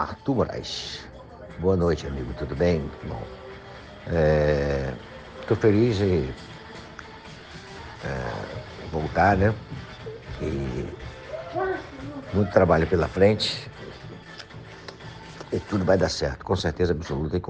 Arthur Moraes. Boa noite, amigo, tudo bem? Bom, é, estou feliz de é, voltar, né? E muito trabalho pela frente e tudo vai dar certo, com certeza absoluta. E